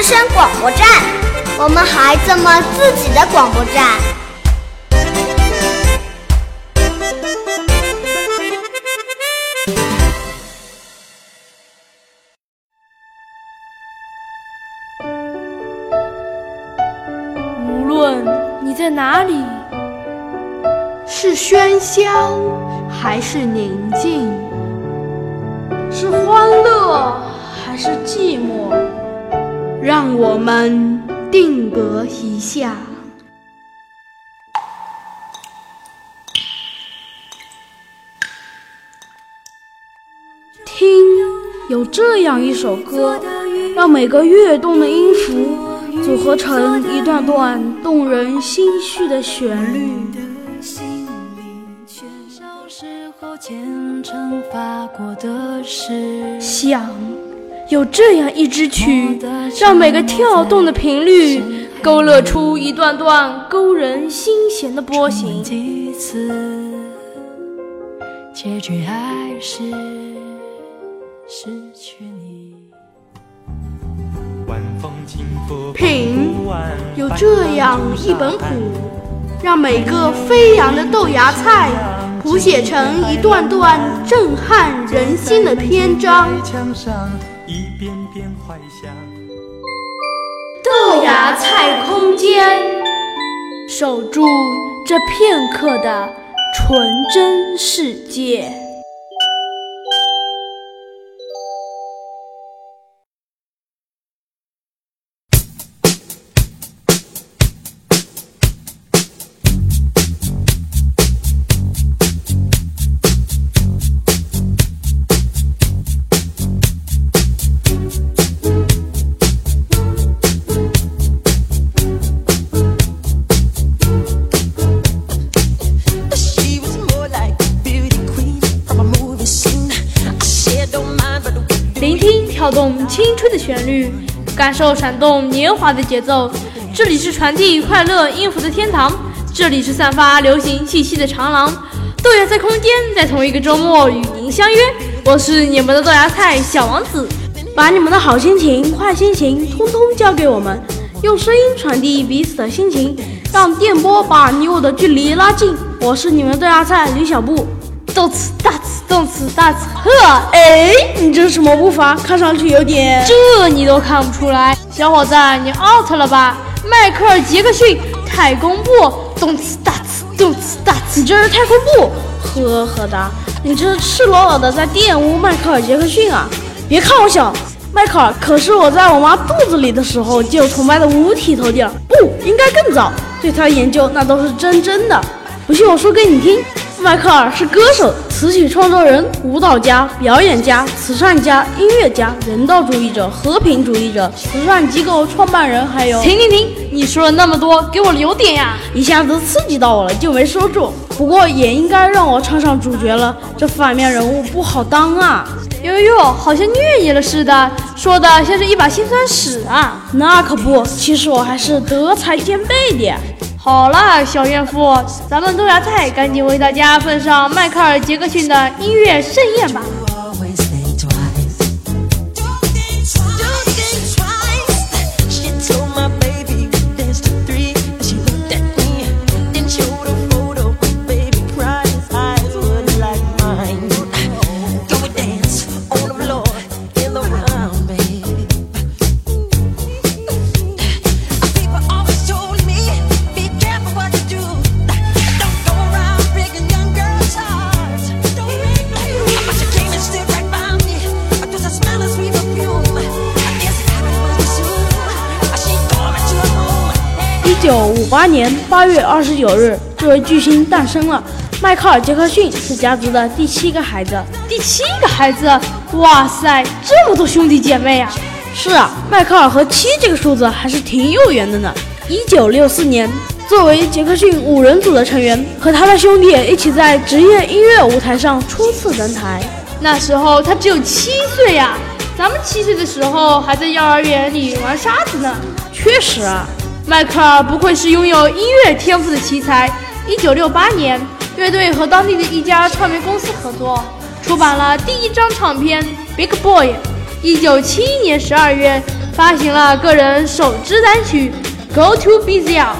之声广播站，我们孩子们自己的广播站。无论你在哪里，是喧嚣还是宁静，是欢乐还是寂寞，让我们定格一下。听，有这样一首歌，让每个跃动的音符。组合成一段段动人心绪的旋律。想，有这样一支曲，让每个跳动的频率勾勒出一段段勾人心弦的波形。结局还是失去你。品有这样一本谱，让每个飞扬的豆芽菜谱写成一段段震撼人心的篇章。豆芽菜空间，守住这片刻的纯真世界。律，感受闪动年华的节奏。这里是传递快乐音符的天堂，这里是散发流行气息的长廊。豆芽菜空间在同一个周末与您相约，我是你们的豆芽菜小王子。把你们的好心情、坏心情通通交给我们，用声音传递彼此的心情，让电波把你我的距离拉近。我是你们的豆芽菜李小布。动词大词，动词大词，呵，哎，你这是什么步伐？看上去有点……这你都看不出来，小伙子，你 out 了吧？迈克尔·杰克逊，太空步，动词大词，动词大词，你这是太空步？呵呵哒，你这是赤裸裸的在玷污迈克尔·杰克逊啊！别看我小，迈克尔可是我在我妈肚子里的时候就崇拜的五体投地了，不应该更早，对他的研究那都是真真的，不信我说给你听。迈克尔是歌手、词曲创作人、舞蹈家、表演家、慈善家、音乐家、人道主义者、和平主义者、慈善机构创办人，还有……停停停！你说了那么多，给我留点呀！一下子刺激到我了，就没说住。不过也应该让我唱上主角了，这反面人物不好当啊！哟哟哟，好像虐你了似的，说的像是一把辛酸史啊！那可不，其实我还是德才兼备的。好了，小怨妇，咱们豆芽菜赶紧为大家奉上迈克尔·杰克逊的音乐盛宴吧。九五八年八月二十九日，这位巨星诞生了。迈克尔·杰克逊是家族的第七个孩子。第七个孩子，哇塞，这么多兄弟姐妹啊！是啊，迈克尔和七这个数字还是挺有缘的呢。一九六四年，作为杰克逊五人组的成员，和他的兄弟一起在职业音乐舞台上初次登台。那时候他只有七岁呀，咱们七岁的时候还在幼儿园里玩沙子呢。确实啊。迈克尔不愧是拥有音乐天赋的奇才，一九六八年，乐队和当地的一家唱片公司合作，出版了第一张唱片《Big Boy》。一九七一年十二月，发行了个人首支单曲《Go to b z l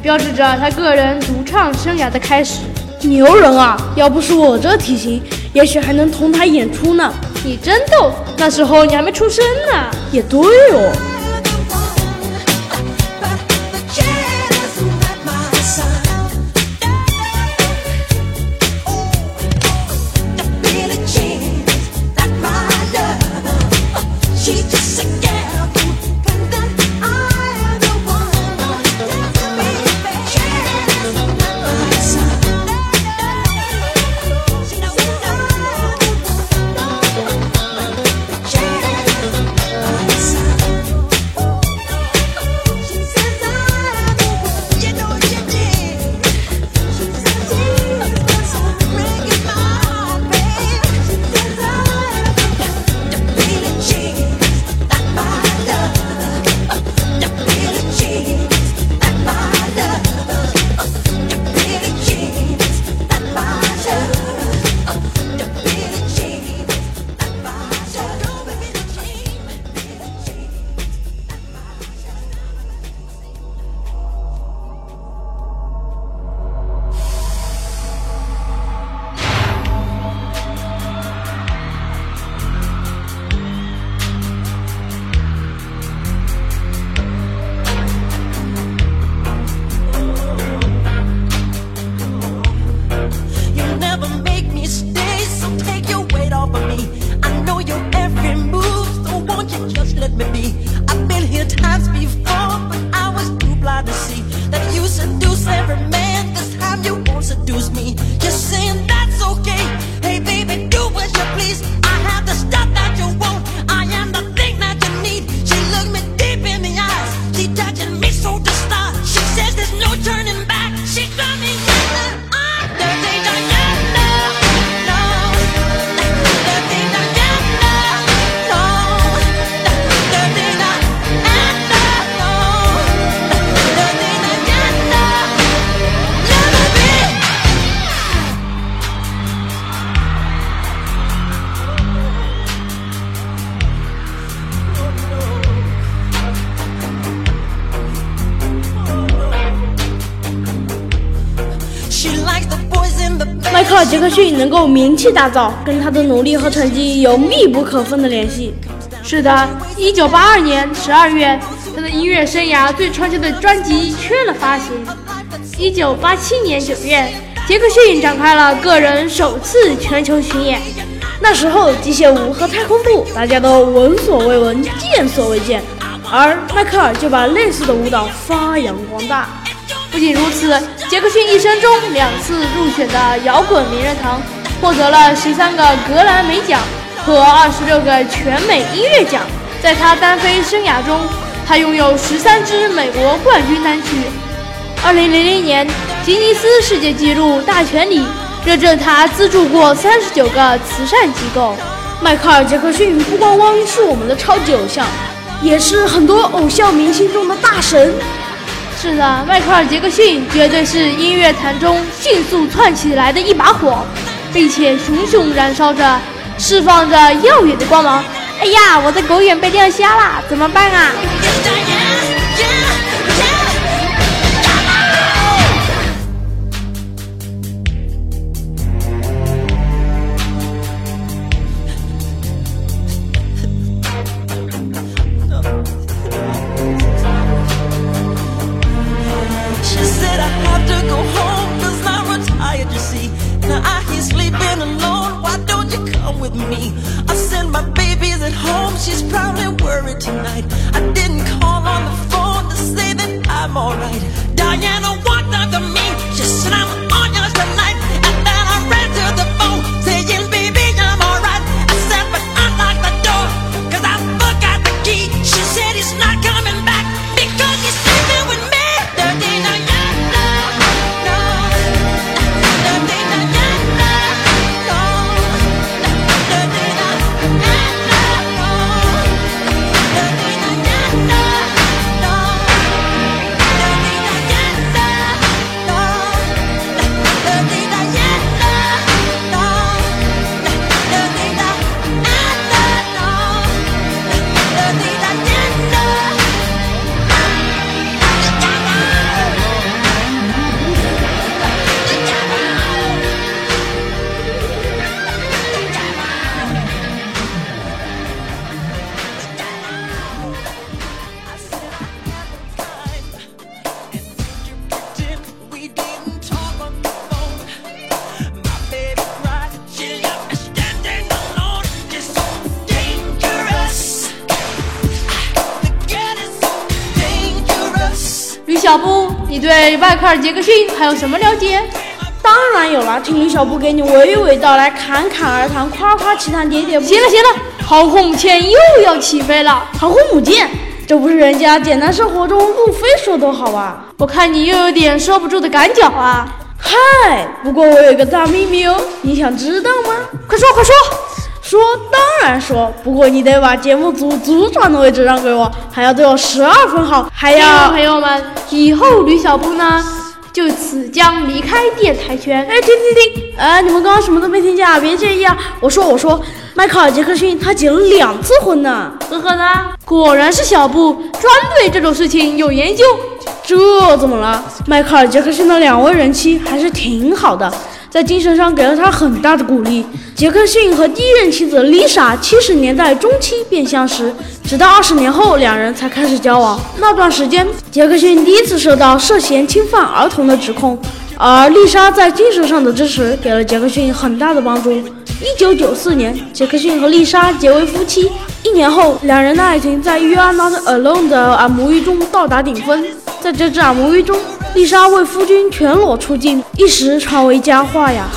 标志着他个人独唱生涯的开始。牛人啊！要不是我这体型，也许还能同台演出呢。你真逗，那时候你还没出生呢。也对哦。杰克逊能够名气大噪，跟他的努力和成绩有密不可分的联系。是的，一九八二年十二月，他的音乐生涯最畅销的专辑《缺了》发行。一九八七年九月，杰克逊展开了个人首次全球巡演。那时候，机械舞和太空步大家都闻所未闻、见所未见，而迈克尔就把类似的舞蹈发扬光大。不仅如此，杰克逊一生中两次入选的摇滚名人堂，获得了十三个格莱美奖和二十六个全美音乐奖。在他单飞生涯中，他拥有十三支美国冠军单曲。二零零零年，吉尼斯世界纪录大全里认证他资助过三十九个慈善机构。迈克尔·杰克逊不光光是我们的超级偶像，也是很多偶像明星中的大神。是的，迈克尔·杰克逊绝对是音乐坛中迅速窜起来的一把火，并且熊熊燃烧着，释放着耀眼的光芒。哎呀，我的狗眼被亮瞎了，怎么办啊？小布，你对迈克尔·杰克逊还有什么了解？当然有了，听李小布给你娓娓道来，侃侃而谈，夸夸其谈，喋喋不。行了行了，航空母舰又要起飞了。航空母舰，这不是人家简单生活中路飞说多好啊？我看你又有点收不住的赶脚啊。嗨，不过我有个大秘密哦，你想知道吗？快说快说。说当然说，不过你得把节目组组长的位置让给我，还要对我十二分好，还要朋友们，以后吕小布呢就此将离开电台圈。哎，停停停！哎，你们刚刚什么都没听见啊，别介意啊。我说我说，迈克尔·杰克逊他结了两次婚呢，呵呵的，果然是小布专对这种事情有研究。这怎么了？迈克尔·杰克逊的两位人妻还是挺好的。在精神上给了他很大的鼓励。杰克逊和第一任妻子丽莎七十年代中期便相识，直到二十年后两人才开始交往。那段时间，杰克逊第一次受到涉嫌侵犯儿童的指控，而丽莎在精神上的支持给了杰克逊很大的帮助。一九九四年，杰克逊和丽莎结为夫妻。一年后，两人的爱情在《You Are Not Alone》的 MV 中到达顶峰。在这支 MV 中。丽莎为夫君全裸出镜，一时传为佳话呀。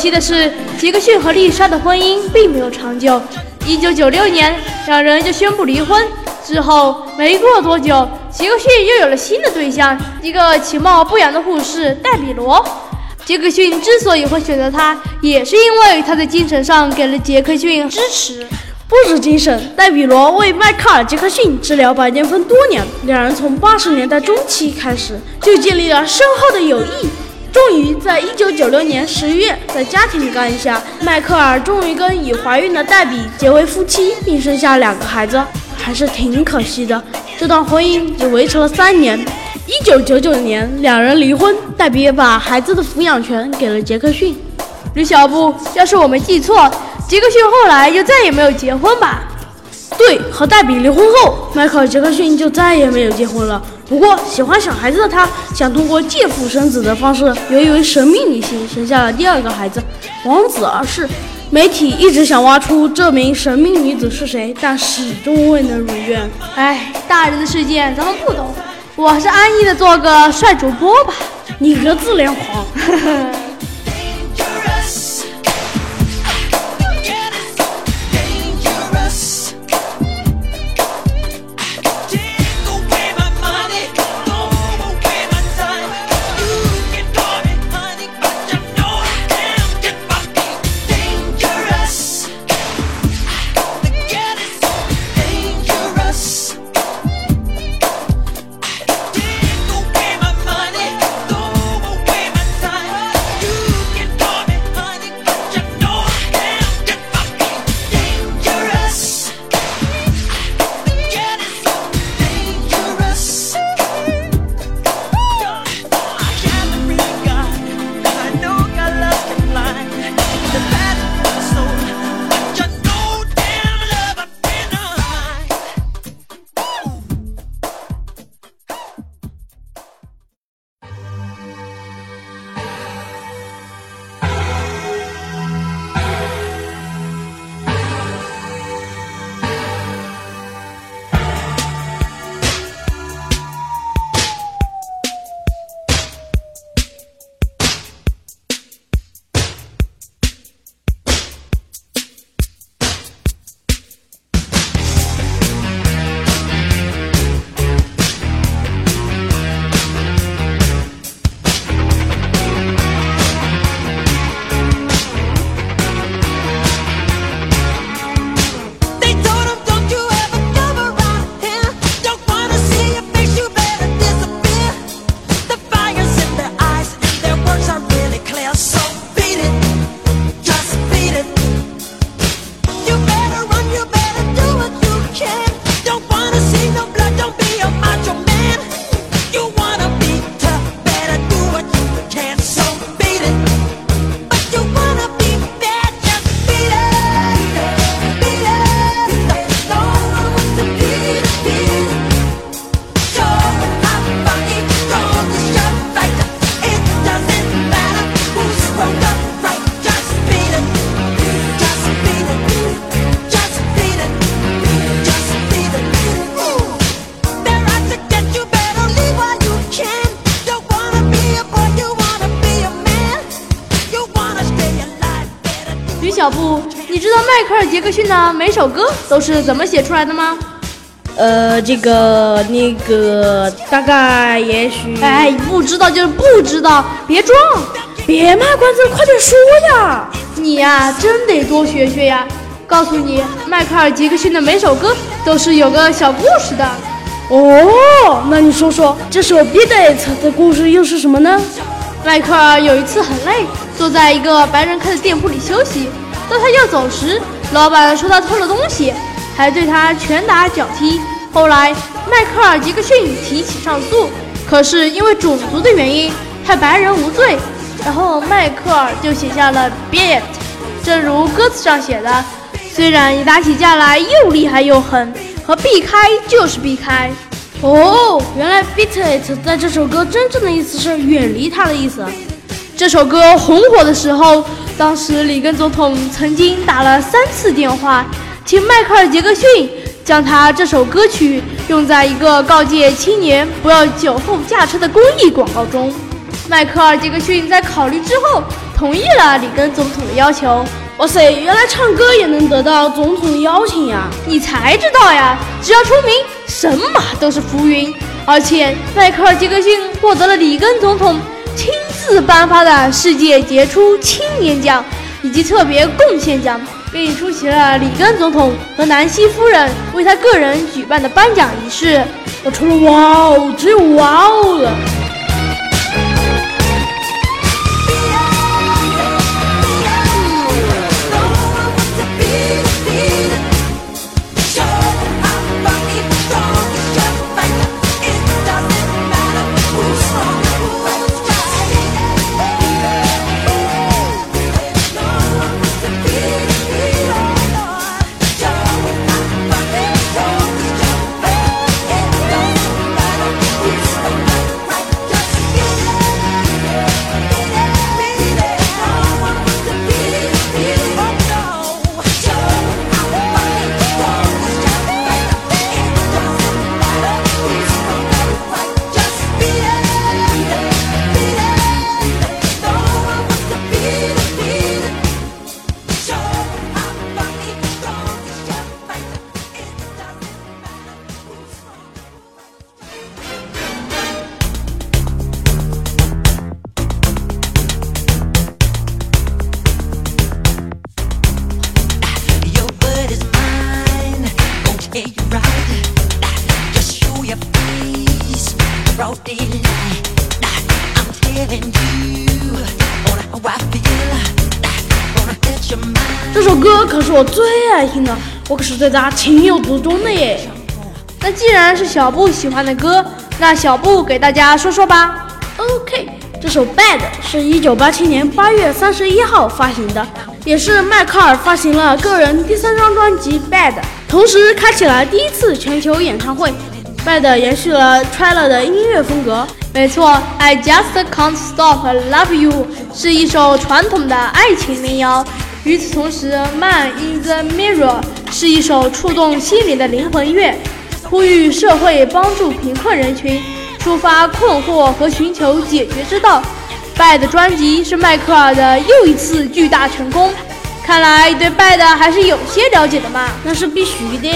可惜的是，杰克逊和丽莎的婚姻并没有长久。一九九六年，两人就宣布离婚。之后没过多久，杰克逊又有了新的对象，一个其貌不扬的护士戴比罗。杰克逊之所以会选择她，也是因为她在精神上给了杰克逊支持。不止精神，戴比罗为迈克尔·杰克逊治疗白癜风多年，两人从八十年代中期开始就建立了深厚的友谊。终于在一九九六年十一月，在家庭的干预下，迈克尔终于跟已怀孕的黛比结为夫妻，并生下两个孩子。还是挺可惜的，这段婚姻只维持了三年。一九九九年，两人离婚，黛比也把孩子的抚养权给了杰克逊。吕小布，要是我没记错，杰克逊后来就再也没有结婚吧？对，和黛比离婚后，迈克尔·杰克逊就再也没有结婚了。不过，喜欢小孩子的他，想通过借腹生子的方式，由一位神秘女性生下了第二个孩子，王子而逝。媒体一直想挖出这名神秘女子是谁，但始终未能如愿。哎，大人的世界咱们不懂，我还是安逸的做个帅主播吧。你个自恋狂！小布，你知道迈克尔·杰克逊的每首歌都是怎么写出来的吗？呃，这个那个大概也许……哎，不知道就是不知道，别装，别卖关子，快点说呀！你呀，真得多学学呀。告诉你，迈克尔·杰克逊的每首歌都是有个小故事的。哦，那你说说这首《Beat It》的故事又是什么呢？迈克尔有一次很累，坐在一个白人开的店铺里休息。当他要走时，老板说他偷了东西，还对他拳打脚踢。后来，迈克尔·杰克逊提起上诉，可是因为种族的原因，判白人无罪。然后迈克尔就写下了《beat，》，正如歌词上写的。虽然你打起架来又厉害又狠，和避开就是避开。哦，原来 beat it 在这首歌真正的意思是远离他的意思。这首歌红火的时候，当时里根总统曾经打了三次电话，请迈克尔·杰克逊将他这首歌曲用在一个告诫青年不要酒后驾车的公益广告中。迈克尔·杰克逊在考虑之后，同意了里根总统的要求。哇塞，原来唱歌也能得到总统的邀请呀！你才知道呀！只要出名，神马都是浮云。而且，迈克尔·杰克逊获得了里根总统亲自颁发的世界杰出青年奖以及特别贡献奖，并出席了里根总统和南希夫人为他个人举办的颁奖仪式。我除了哇哦，只有哇哦了。我可是对它情有独钟的耶。那既然是小布喜欢的歌，那小布给大家说说吧。OK，这首《Bad》是一九八七年八月三十一号发行的，也是迈克尔发行了个人第三张专辑《Bad》，同时开启了第一次全球演唱会。《Bad》延续了 Trailer 的音乐风格。没错，I Just Can't Stop Love You 是一首传统的爱情民谣。与此同时，《Man in the Mirror》是一首触动心灵的灵魂乐，呼吁社会帮助贫困人群，抒发困惑和寻求解决之道。《Bad》专辑是迈克尔的又一次巨大成功。看来对《Bad》还是有些了解的嘛？那是必须的。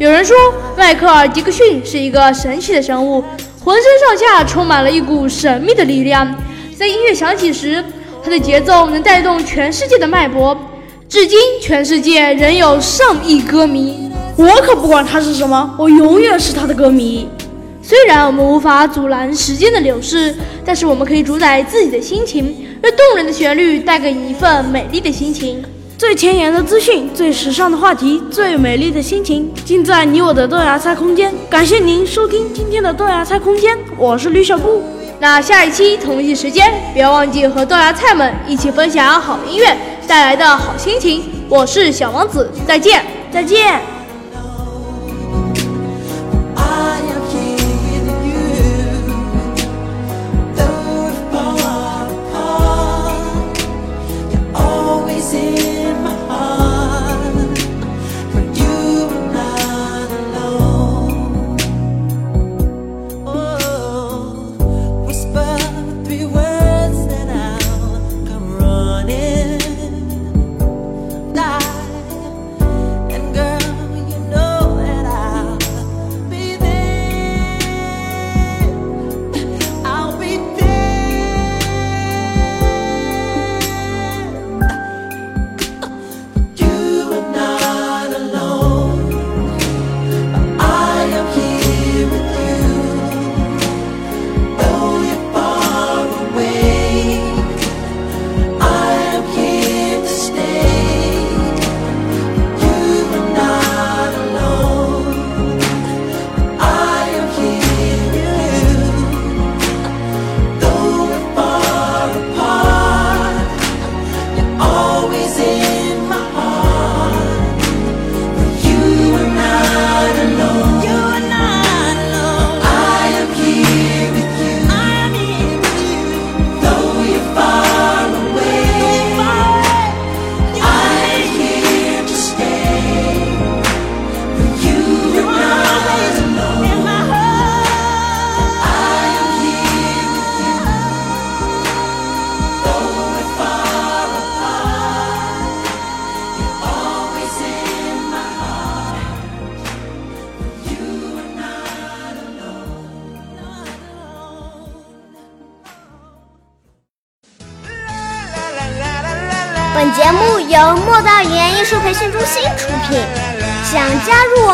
有人说，迈克尔·杰克逊是一个神奇的生物，浑身上下充满了一股神秘的力量。在音乐响起时，他的节奏能带动全世界的脉搏。至今，全世界仍有上亿歌迷。我可不管他是什么，我永远是他的歌迷。虽然我们无法阻拦时间的流逝，但是我们可以主宰自己的心情，让动人的旋律带给你一份美丽的心情。最前沿的资讯，最时尚的话题，最美丽的心情，尽在你我的豆芽菜空间。感谢您收听今天的豆芽菜空间，我是吕小布。那下一期同一时间，不要忘记和豆芽菜们一起分享好音乐带来的好心情。我是小王子，再见，再见。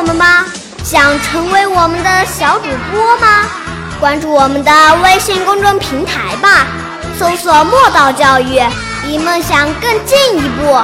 们吗？想成为我们的小主播吗？关注我们的微信公众平台吧，搜索“墨道教育”，离梦想更进一步。